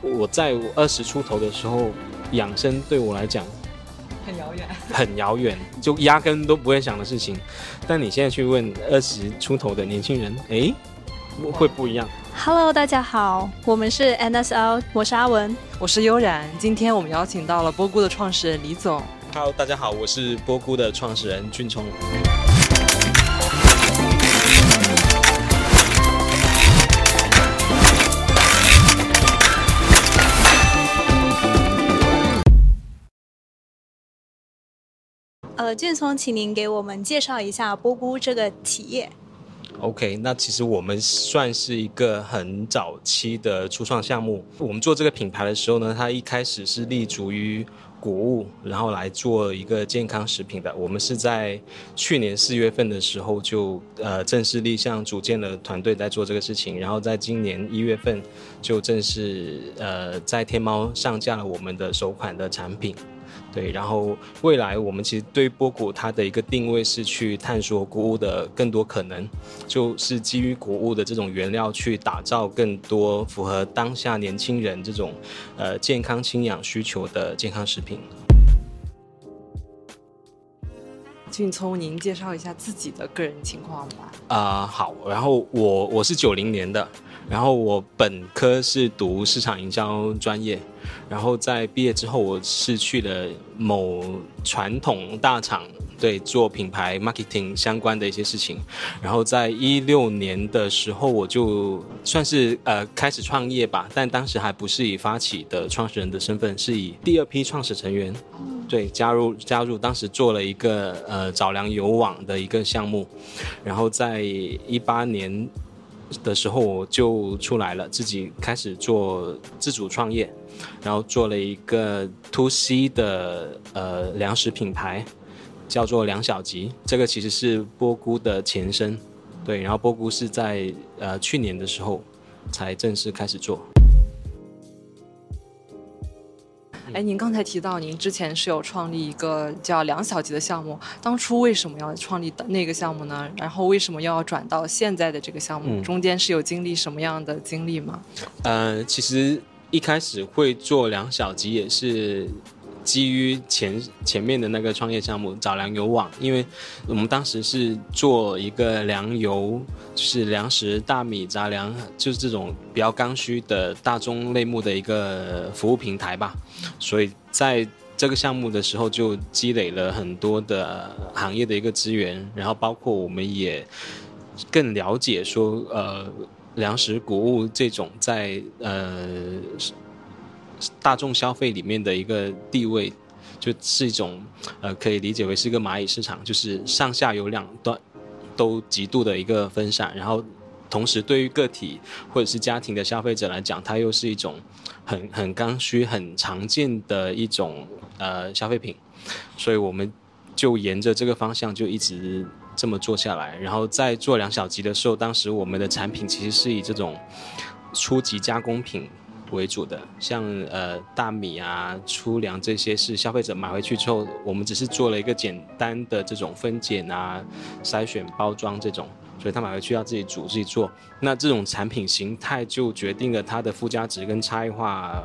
我在我二十出头的时候，养生对我来讲很遥远，很遥远，就压根都不会想的事情。但你现在去问二十出头的年轻人，哎，会不一样。Hello，大家好，我们是 NSL，我是阿文，我是悠然。今天我们邀请到了波姑的创始人李总。Hello，大家好，我是波姑的创始人俊聪。呃，俊聪，请您给我们介绍一下波菇这个企业。OK，那其实我们算是一个很早期的初创项目。我们做这个品牌的时候呢，它一开始是立足于谷物，然后来做一个健康食品的。我们是在去年四月份的时候就呃正式立项组建了团队在做这个事情，然后在今年一月份就正式呃在天猫上架了我们的首款的产品。对，然后未来我们其实对波谷它的一个定位是去探索谷物的更多可能，就是基于谷物的这种原料去打造更多符合当下年轻人这种呃健康轻养需求的健康食品。俊聪，您介绍一下自己的个人情况吧。啊、呃，好，然后我我是九零年的，然后我本科是读市场营销专业。然后在毕业之后，我是去了某传统大厂，对，做品牌 marketing 相关的一些事情。然后在一六年的时候，我就算是呃开始创业吧，但当时还不是以发起的创始人的身份，是以第二批创始成员，对，加入加入，当时做了一个呃找粮油网的一个项目。然后在一八年的时候，我就出来了，自己开始做自主创业。然后做了一个 To C 的呃粮食品牌，叫做粮小吉。这个其实是波菇的前身，对。然后波菇是在呃去年的时候才正式开始做。哎，您刚才提到您之前是有创立一个叫两小级的项目，当初为什么要创立的那个项目呢？然后为什么要转到现在的这个项目？嗯、中间是有经历什么样的经历吗？呃，其实。一开始会做两小级也是基于前前面的那个创业项目早粮油网，因为我们当时是做一个粮油，就是粮食、大米、杂粮，就是这种比较刚需的大宗类目的一个服务平台吧。所以在这个项目的时候就积累了很多的行业的一个资源，然后包括我们也更了解说呃。粮食谷物这种在呃大众消费里面的一个地位，就是一种呃可以理解为是一个蚂蚁市场，就是上下游两端都极度的一个分散，然后同时对于个体或者是家庭的消费者来讲，它又是一种很很刚需、很常见的一种呃消费品，所以我们就沿着这个方向就一直。这么做下来，然后在做两小集的时候，当时我们的产品其实是以这种初级加工品为主的，像呃大米啊、粗粮这些是消费者买回去之后，我们只是做了一个简单的这种分拣啊、筛选、包装这种，所以他买回去要自己煮、自己做。那这种产品形态就决定了它的附加值跟差异化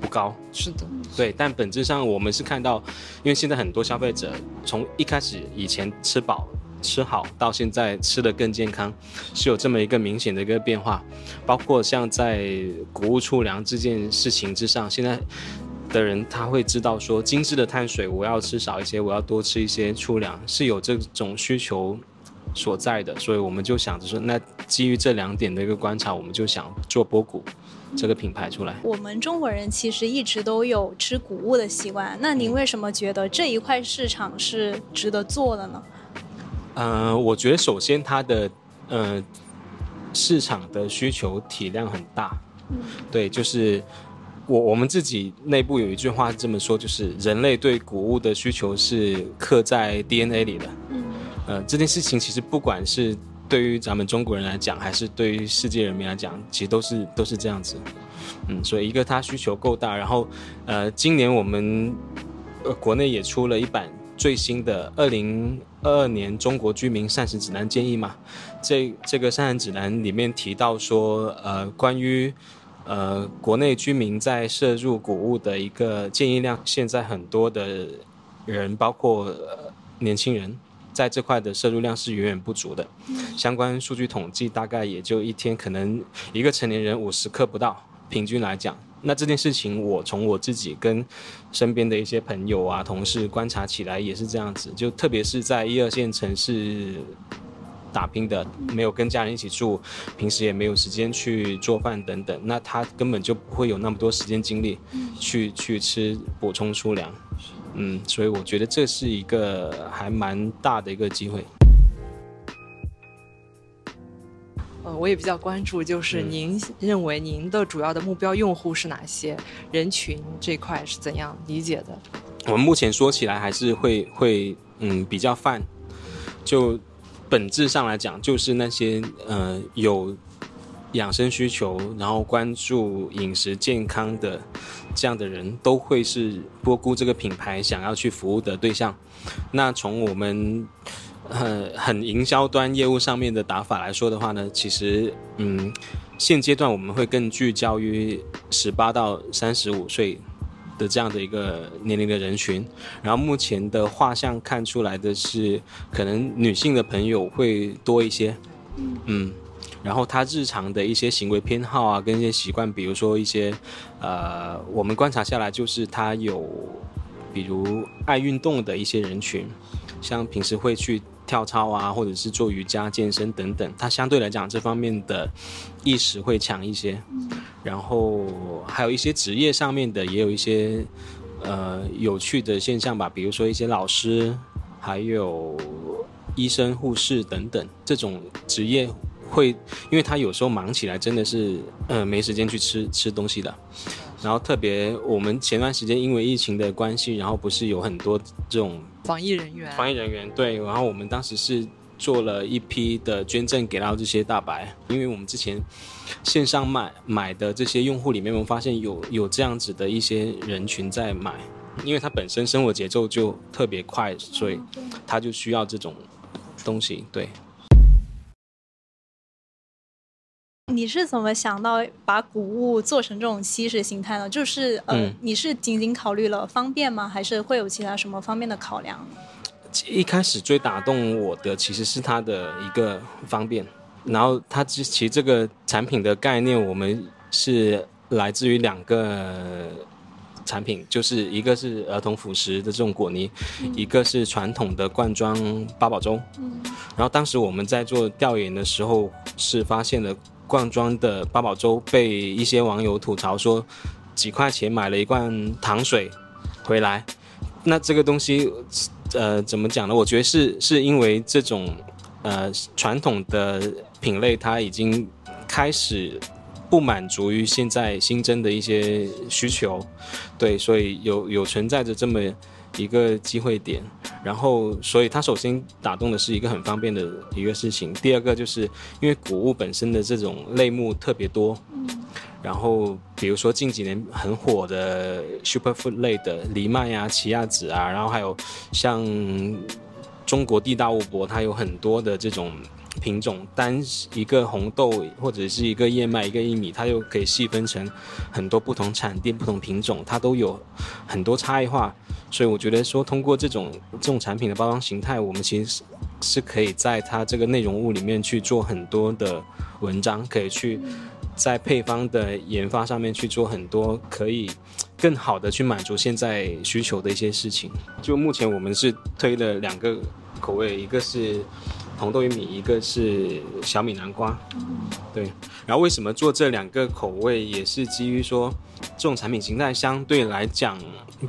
不高。是的，对。但本质上我们是看到，因为现在很多消费者从一开始以前吃饱。吃好到现在吃得更健康，是有这么一个明显的一个变化。包括像在谷物粗粮这件事情之上，现在的人他会知道说，精致的碳水我要吃少一些，我要多吃一些粗粮，是有这种需求所在的。所以我们就想着说，那基于这两点的一个观察，我们就想做波谷这个品牌出来。我们中国人其实一直都有吃谷物的习惯，那您为什么觉得这一块市场是值得做的呢？嗯、呃，我觉得首先它的呃市场的需求体量很大，嗯，对，就是我我们自己内部有一句话是这么说，就是人类对谷物的需求是刻在 DNA 里的，嗯，呃，这件事情其实不管是对于咱们中国人来讲，还是对于世界人民来讲，其实都是都是这样子，嗯，所以一个它需求够大，然后呃，今年我们呃国内也出了一版。最新的二零二二年中国居民膳食指南建议嘛，这这个膳食指南里面提到说，呃，关于呃，国内居民在摄入谷物的一个建议量，现在很多的人，包括、呃、年轻人，在这块的摄入量是远远不足的。相关数据统计，大概也就一天可能一个成年人五十克不到，平均来讲。那这件事情，我从我自己跟身边的一些朋友啊、同事观察起来也是这样子，就特别是在一二线城市打拼的，没有跟家人一起住，平时也没有时间去做饭等等，那他根本就不会有那么多时间精力去去吃补充粗粮，嗯，所以我觉得这是一个还蛮大的一个机会。我也比较关注，就是您认为您的主要的目标用户是哪些人群？这块是怎样理解的？我们目前说起来还是会会嗯比较泛，就本质上来讲，就是那些呃有养生需求，然后关注饮食健康的这样的人，都会是波菇这个品牌想要去服务的对象。那从我们很很营销端业务上面的打法来说的话呢，其实嗯，现阶段我们会更聚焦于十八到三十五岁的这样的一个年龄的人群，然后目前的画像看出来的是，可能女性的朋友会多一些，嗯，然后她日常的一些行为偏好啊，跟一些习惯，比如说一些呃，我们观察下来就是她有，比如爱运动的一些人群，像平时会去。跳操啊，或者是做瑜伽、健身等等，他相对来讲这方面的意识会强一些。然后还有一些职业上面的，也有一些呃有趣的现象吧，比如说一些老师，还有医生、护士等等这种职业会，因为他有时候忙起来真的是呃没时间去吃吃东西的。然后特别，我们前段时间因为疫情的关系，然后不是有很多这种防疫人员，防疫人员对，然后我们当时是做了一批的捐赠给到这些大白，因为我们之前线上买买的这些用户里面，我们发现有有这样子的一些人群在买，因为他本身生活节奏就特别快，所以他就需要这种东西，对。你是怎么想到把谷物做成这种西式形态呢？就是呃，嗯、你是仅仅考虑了方便吗？还是会有其他什么方面的考量？一开始最打动我的其实是它的一个方便，然后它其实这个产品的概念，我们是来自于两个产品，就是一个是儿童辅食的这种果泥，嗯、一个是传统的罐装八宝粥。嗯、然后当时我们在做调研的时候，是发现了。罐装的八宝粥被一些网友吐槽说，几块钱买了一罐糖水回来，那这个东西，呃，怎么讲呢？我觉得是是因为这种呃传统的品类它已经开始不满足于现在新增的一些需求，对，所以有有存在着这么。一个机会点，然后，所以它首先打动的是一个很方便的一个事情。第二个就是因为谷物本身的这种类目特别多，然后比如说近几年很火的 superfood 类的藜麦啊、奇亚籽啊，然后还有像中国地大物博，它有很多的这种。品种单一个红豆或者是一个燕麦一个薏米，它就可以细分成很多不同产地、不同品种，它都有很多差异化。所以我觉得说，通过这种这种产品的包装形态，我们其实是是可以在它这个内容物里面去做很多的文章，可以去在配方的研发上面去做很多可以更好的去满足现在需求的一些事情。就目前我们是推了两个口味，一个是。红豆玉米，一个是小米南瓜，对。然后为什么做这两个口味，也是基于说这种产品形态相对来讲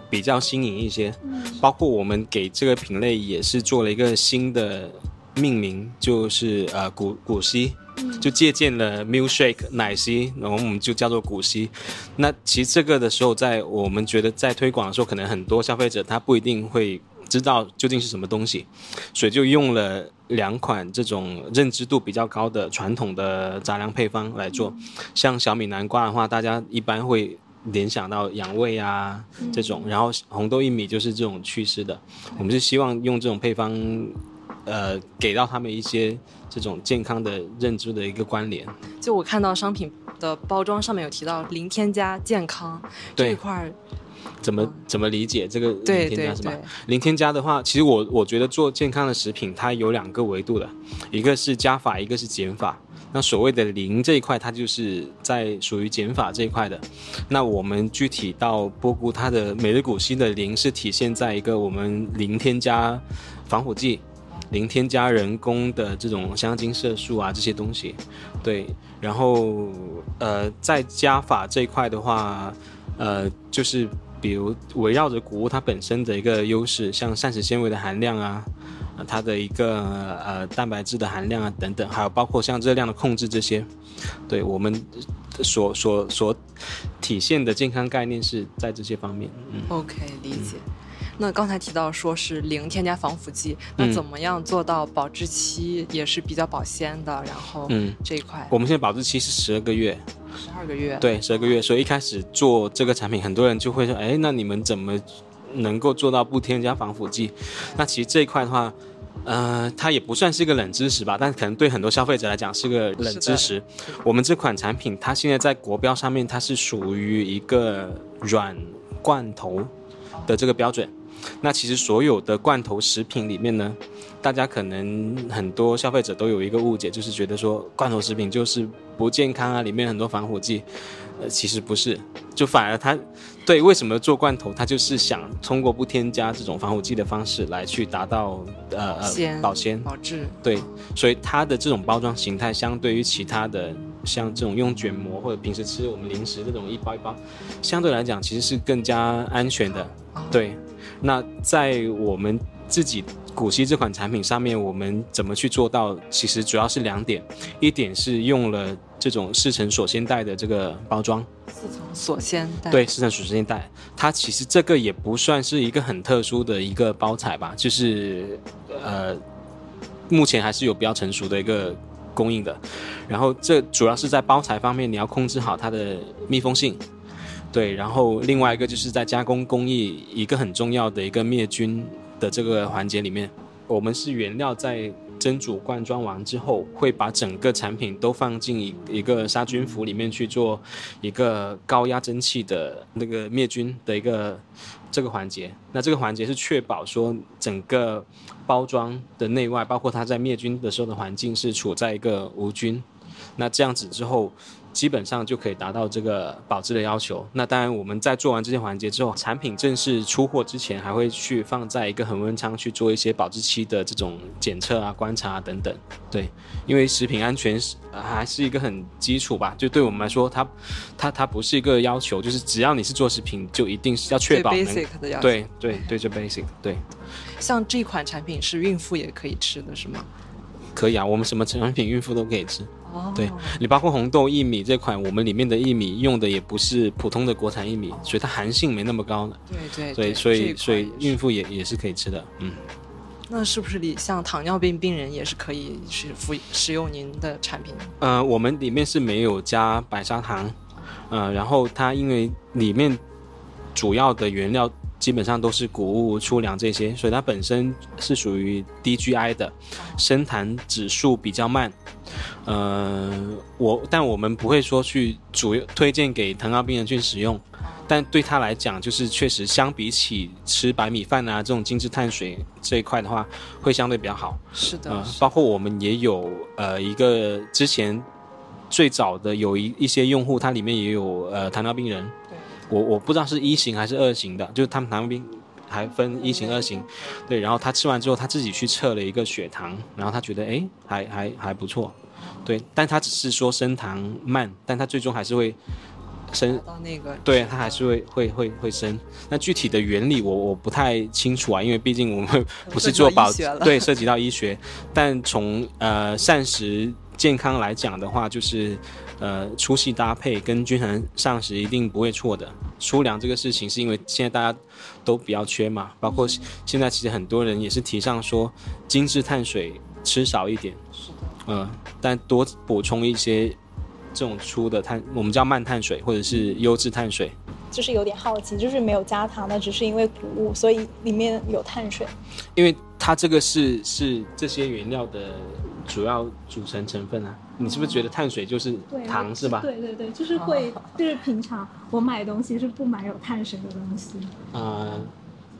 比较新颖一些。包括我们给这个品类也是做了一个新的命名，就是呃古古昔，就借鉴了 milkshake 奶昔，然后我们就叫做古昔。那其实这个的时候，在我们觉得在推广的时候，可能很多消费者他不一定会。知道究竟是什么东西，所以就用了两款这种认知度比较高的传统的杂粮配方来做。像小米南瓜的话，大家一般会联想到养胃啊这种，然后红豆薏米就是这种祛湿的。我们是希望用这种配方，呃，给到他们一些这种健康的认知的一个关联。就我看到商品的包装上面有提到零添加健康这一块儿，怎么、嗯、怎么理解这个零添加是吧？零添加的话，其实我我觉得做健康的食品，它有两个维度的，一个是加法，一个是减法。那所谓的零这一块，它就是在属于减法这一块的。那我们具体到波菇，它的每日古稀的零是体现在一个我们零添加防腐剂。零添加人工的这种香精色素啊，这些东西，对，然后呃，在加法这一块的话，呃，就是比如围绕着谷物它本身的一个优势，像膳食纤维的含量啊，它的一个呃蛋白质的含量啊等等，还有包括像热量的控制这些，对我们所所所体现的健康概念是在这些方面。嗯，OK，理解。嗯那刚才提到说是零添加防腐剂，那怎么样做到保质期也是比较保鲜的？然后，嗯，这一块，我们现在保质期是十二个月，十二个月，对，十二个月。所以一开始做这个产品，很多人就会说，哎，那你们怎么能够做到不添加防腐剂？那其实这一块的话，呃，它也不算是一个冷知识吧，但可能对很多消费者来讲是个冷知识。我们这款产品，它现在在国标上面，它是属于一个软罐头的这个标准。那其实所有的罐头食品里面呢，大家可能很多消费者都有一个误解，就是觉得说罐头食品就是不健康啊，里面很多防腐剂。呃，其实不是，就反而它对为什么做罐头，它就是想通过不添加这种防腐剂的方式来去达到呃呃保鲜保质。对，所以它的这种包装形态相对于其他的像这种用卷膜或者平时吃我们零食这种一包一包，相对来讲其实是更加安全的。对。那在我们自己古稀这款产品上面，我们怎么去做到？其实主要是两点，一点是用了这种四层锁鲜袋的这个包装，四层锁鲜袋，对，四层锁鲜袋，它其实这个也不算是一个很特殊的一个包材吧，就是呃，目前还是有比较成熟的一个供应的，然后这主要是在包材方面，你要控制好它的密封性。对，然后另外一个就是在加工工艺一个很重要的一个灭菌的这个环节里面，我们是原料在蒸煮灌装完之后，会把整个产品都放进一一个杀菌釜里面去做一个高压蒸汽的那个灭菌的一个这个环节。那这个环节是确保说整个包装的内外，包括它在灭菌的时候的环境是处在一个无菌。那这样子之后。基本上就可以达到这个保质的要求。那当然，我们在做完这些环节之后，产品正式出货之前，还会去放在一个恒温仓去做一些保质期的这种检测啊、观察啊等等。对，因为食品安全是还是一个很基础吧。就对我们来说，它它它不是一个要求，就是只要你是做食品，就一定是要确保 basic 的要求。对对对，就 basic。对。像这款产品是孕妇也可以吃的是吗？可以啊，我们什么产品孕妇都可以吃。哦，对，你包括红豆薏米这款，我们里面的薏米用的也不是普通的国产薏米，所以它寒性没那么高的。对对，对，所以所以孕妇也也是可以吃的。嗯，那是不是你像糖尿病病人也是可以是服使用您的产品？呃，我们里面是没有加白砂糖，呃，然后它因为里面主要的原料。基本上都是谷物、粗粮这些，所以它本身是属于低 GI 的，升糖指数比较慢。呃，我但我们不会说去主推荐给糖尿病人去使用，但对他来讲，就是确实相比起吃白米饭啊这种精致碳水这一块的话，会相对比较好。是的，呃，包括我们也有呃一个之前最早的有一一些用户，它里面也有呃糖尿病人。我我不知道是一型还是二型的，就是他们糖尿病还分一型二型，对，然后他吃完之后他自己去测了一个血糖，然后他觉得哎还还还不错，对，但他只是说升糖慢，但他最终还是会升。到那个，对他还是会会会会升，那具体的原理我我不太清楚啊，因为毕竟我们不是做保，对，涉及到医学，但从呃膳食健康来讲的话，就是。呃，粗细搭配跟均衡膳食一定不会错的。粗粮这个事情是因为现在大家都比较缺嘛，包括现在其实很多人也是提倡说精致碳水吃少一点，是的，嗯、呃，但多补充一些这种粗的碳，我们叫慢碳水或者是优质碳水。就是有点好奇，就是没有加糖，的只是因为谷物，所以里面有碳水。因为它这个是是这些原料的。主要组成成分啊。你是不是觉得碳水就是糖是吧？对对对，就是会，就是平常我买东西是不买有碳水的东西。啊、呃，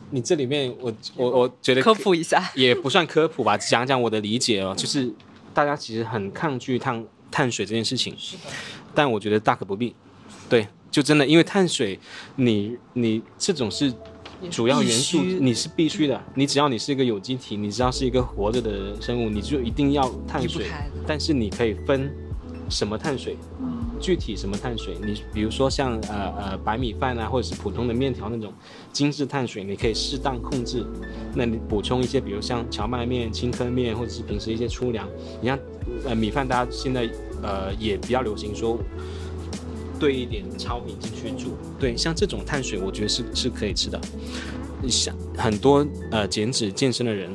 你这里面我我我觉得科普一下，也不算科普吧，讲讲我的理解哦，就是大家其实很抗拒碳碳水这件事情，是的，但我觉得大可不必。对，就真的因为碳水你，你你这种是。主要元素你是必须的，你只要你是一个有机体，你只要是一个活着的生物，你就一定要碳水。但是你可以分什么碳水，具体什么碳水，你比如说像呃呃白米饭啊，或者是普通的面条那种精致碳水，你可以适当控制。那你补充一些，比如像荞麦面、青稞面，或者是平时一些粗粮。你像呃米饭，大家现在呃也比较流行说。兑一点糙米进去煮，对，像这种碳水，我觉得是是可以吃的。像很多呃减脂健身的人，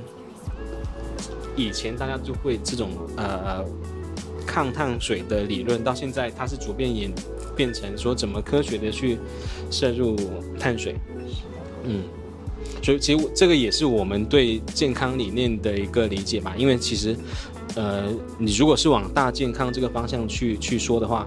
以前大家就会这种呃抗碳水的理论，到现在它是逐渐演变成说怎么科学的去摄入碳水。嗯，所以其实这个也是我们对健康理念的一个理解吧。因为其实呃，你如果是往大健康这个方向去去说的话。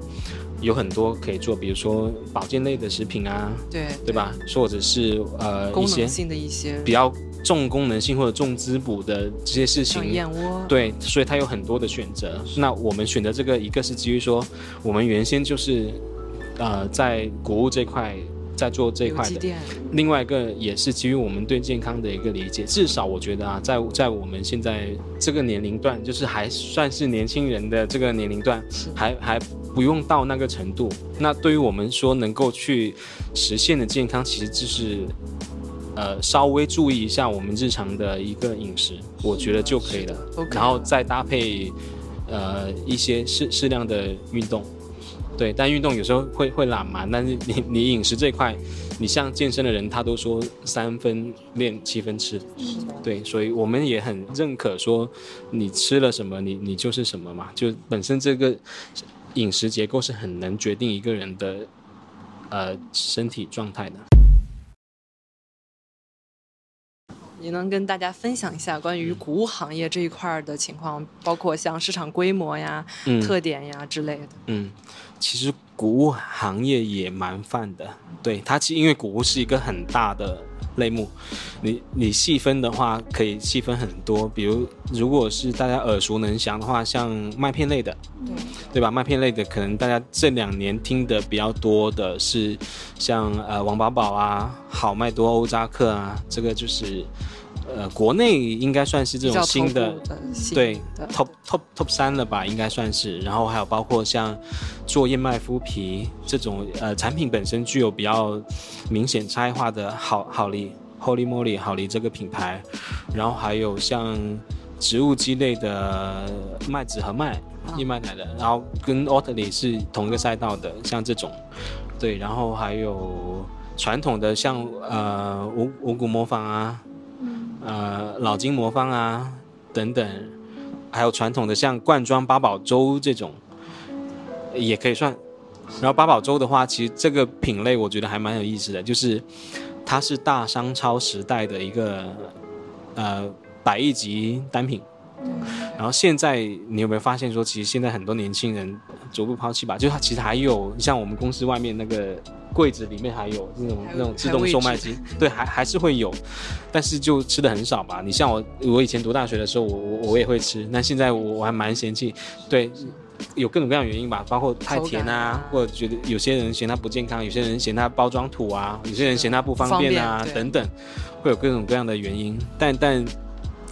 有很多可以做，比如说保健类的食品啊，对对吧？或者是呃功能性的一些比较重功能性或者重滋补的这些事情，燕窝，对，所以它有很多的选择。那我们选择这个，一个是基于说，我们原先就是呃在谷物这块在做这一块的，另外一个也是基于我们对健康的一个理解。至少我觉得啊，在在我们现在这个年龄段，就是还算是年轻人的这个年龄段，还还。不用到那个程度，那对于我们说能够去实现的健康，其实就是，呃，稍微注意一下我们日常的一个饮食，我觉得就可以了。Okay. 然后再搭配，呃，一些适适量的运动，对，但运动有时候会会懒嘛。但是你你饮食这块，你像健身的人，他都说三分练七分吃，对，所以我们也很认可说，你吃了什么，你你就是什么嘛，就本身这个。饮食结构是很能决定一个人的，呃，身体状态的。你能跟大家分享一下关于谷物行业这一块的情况，包括像市场规模呀、嗯、特点呀之类的？嗯，其实谷物行业也蛮泛的，对，它其实因为谷物是一个很大的。类目，你你细分的话，可以细分很多。比如，如果是大家耳熟能详的话，像麦片类的，对，对吧？麦片类的，可能大家这两年听的比较多的是像呃王宝宝啊、好麦多、欧扎克啊，这个就是呃国内应该算是这种新的，的对 top top top 三了吧，应该算是。然后还有包括像做燕麦麸皮这种呃产品本身具有比较明显差异化的好好利。Holy Moly 好利这个品牌，然后还有像植物基类的麦子和麦燕麦奶的，然后跟 Oatly 是同一个赛道的，像这种，对，然后还有传统的像呃五五谷磨坊啊，呃老金魔方啊等等，还有传统的像罐装八宝粥这种，也可以算。然后八宝粥的话，其实这个品类我觉得还蛮有意思的，就是。它是大商超时代的一个呃百亿级单品，然后现在你有没有发现说，其实现在很多年轻人逐步抛弃吧？就它其实还有像我们公司外面那个柜子里面还有那种那种自动售卖机，对，还还是会有，但是就吃的很少吧。你像我，我以前读大学的时候，我我我也会吃，但现在我我还蛮嫌弃，对。有各种各样的原因吧，包括太甜啊，啊或者觉得有些人嫌它不健康，有些人嫌它包装土啊，有些人嫌它不方便啊，便等等，会有各种各样的原因。但但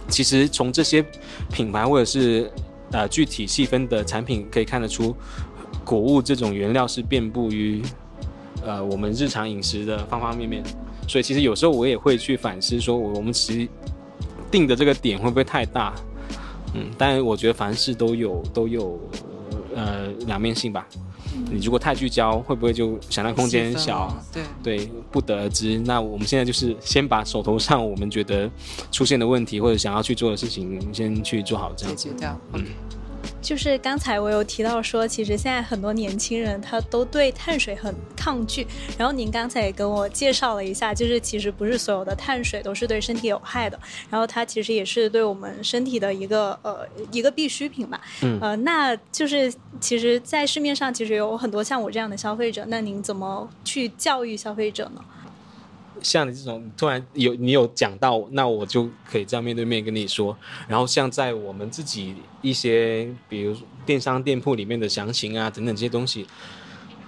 其实从这些品牌或者是呃具体细分的产品可以看得出，谷物这种原料是遍布于呃我们日常饮食的方方面面。所以其实有时候我也会去反思，说我我们其实定的这个点会不会太大？嗯，但我觉得凡事都有都有。呃，两面性吧。你如果太聚焦，会不会就想象空间小？对对，不得而知。那我们现在就是先把手头上我们觉得出现的问题或者想要去做的事情先去做好，这样子。解决掉。嗯。就是刚才我有提到说，其实现在很多年轻人他都对碳水很抗拒。然后您刚才也跟我介绍了一下，就是其实不是所有的碳水都是对身体有害的。然后它其实也是对我们身体的一个呃一个必需品吧。嗯。呃，那就是其实，在市面上其实有很多像我这样的消费者，那您怎么去教育消费者呢？像你这种突然有你有讲到，那我就可以这样面对面跟你说。然后像在我们自己一些，比如电商店铺里面的详情啊等等这些东西，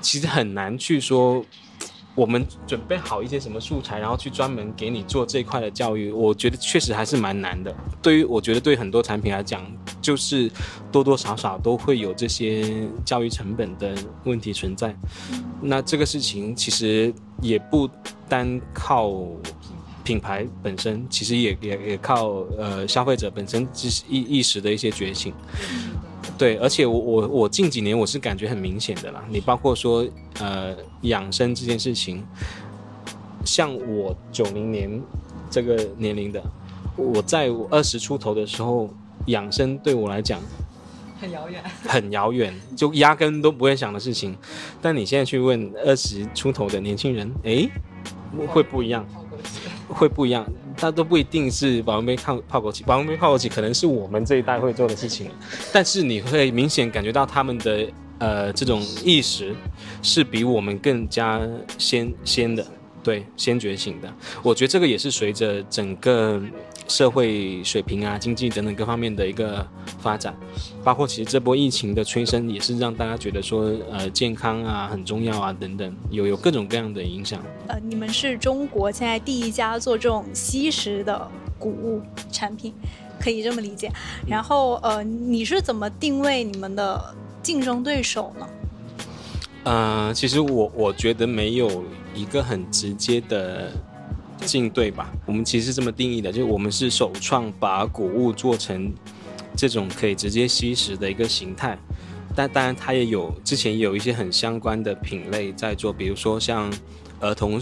其实很难去说。我们准备好一些什么素材，然后去专门给你做这块的教育，我觉得确实还是蛮难的。对于我觉得对很多产品来讲，就是多多少少都会有这些教育成本的问题存在。那这个事情其实也不单靠品牌本身，其实也也也靠呃消费者本身意意识的一些觉醒。对，而且我我我近几年我是感觉很明显的啦。你包括说呃养生这件事情，像我九零年这个年龄的，我在我二十出头的时候，养生对我来讲很遥远，很遥远，就压根都不会想的事情。但你现在去问二十出头的年轻人，诶，会不一样，会不一样。它都不一定是保温杯泡泡枸杞，保温杯泡枸杞可能是我们这一代会做的事情，但是你会明显感觉到他们的呃这种意识是比我们更加先先的，对，先觉醒的。我觉得这个也是随着整个。社会水平啊，经济等等各方面的一个发展，包括其实这波疫情的催生，也是让大家觉得说，呃，健康啊很重要啊，等等，有有各种各样的影响。呃，你们是中国现在第一家做这种吸食的谷物产品，可以这么理解。然后，呃，你是怎么定位你们的竞争对手呢？呃，其实我我觉得没有一个很直接的。进对吧？我们其实是这么定义的，就是我们是首创把谷物做成这种可以直接吸食的一个形态，但当然它也有之前有一些很相关的品类在做，比如说像儿童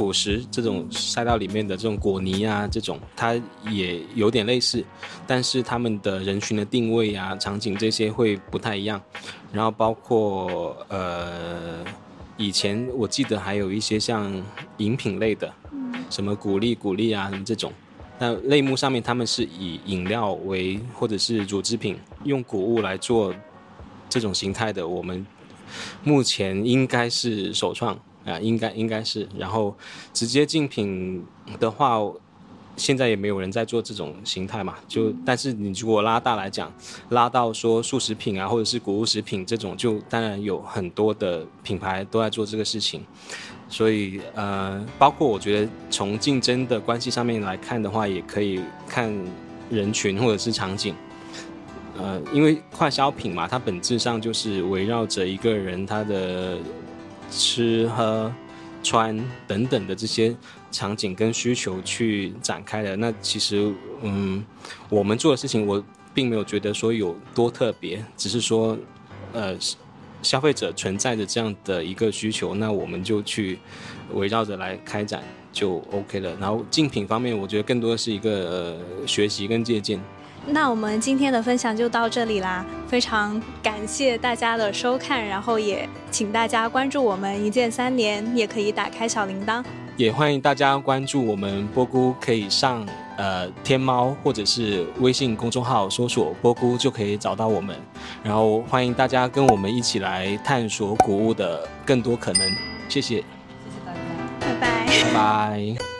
辅食这种赛道里面的这种果泥啊，这种它也有点类似，但是他们的人群的定位啊、场景这些会不太一样，然后包括呃。以前我记得还有一些像饮品类的，什么鼓励鼓励啊，什么这种，那类目上面他们是以饮料为或者是乳制品，用谷物来做这种形态的，我们目前应该是首创啊，应该应该是，然后直接竞品的话。现在也没有人在做这种形态嘛，就但是你如果拉大来讲，拉到说速食品啊，或者是谷物食品这种，就当然有很多的品牌都在做这个事情，所以呃，包括我觉得从竞争的关系上面来看的话，也可以看人群或者是场景，呃，因为快消品嘛，它本质上就是围绕着一个人他的吃喝穿等等的这些。场景跟需求去展开的，那其实，嗯，我们做的事情，我并没有觉得说有多特别，只是说，呃，消费者存在着这样的一个需求，那我们就去围绕着来开展就 OK 了。然后竞品方面，我觉得更多的是一个，呃，学习跟借鉴。那我们今天的分享就到这里啦，非常感谢大家的收看，然后也请大家关注我们一键三连，也可以打开小铃铛。也欢迎大家关注我们波姑，可以上呃天猫或者是微信公众号搜索波姑就可以找到我们。然后欢迎大家跟我们一起来探索谷物的更多可能。谢谢，谢谢大家，拜拜，拜拜。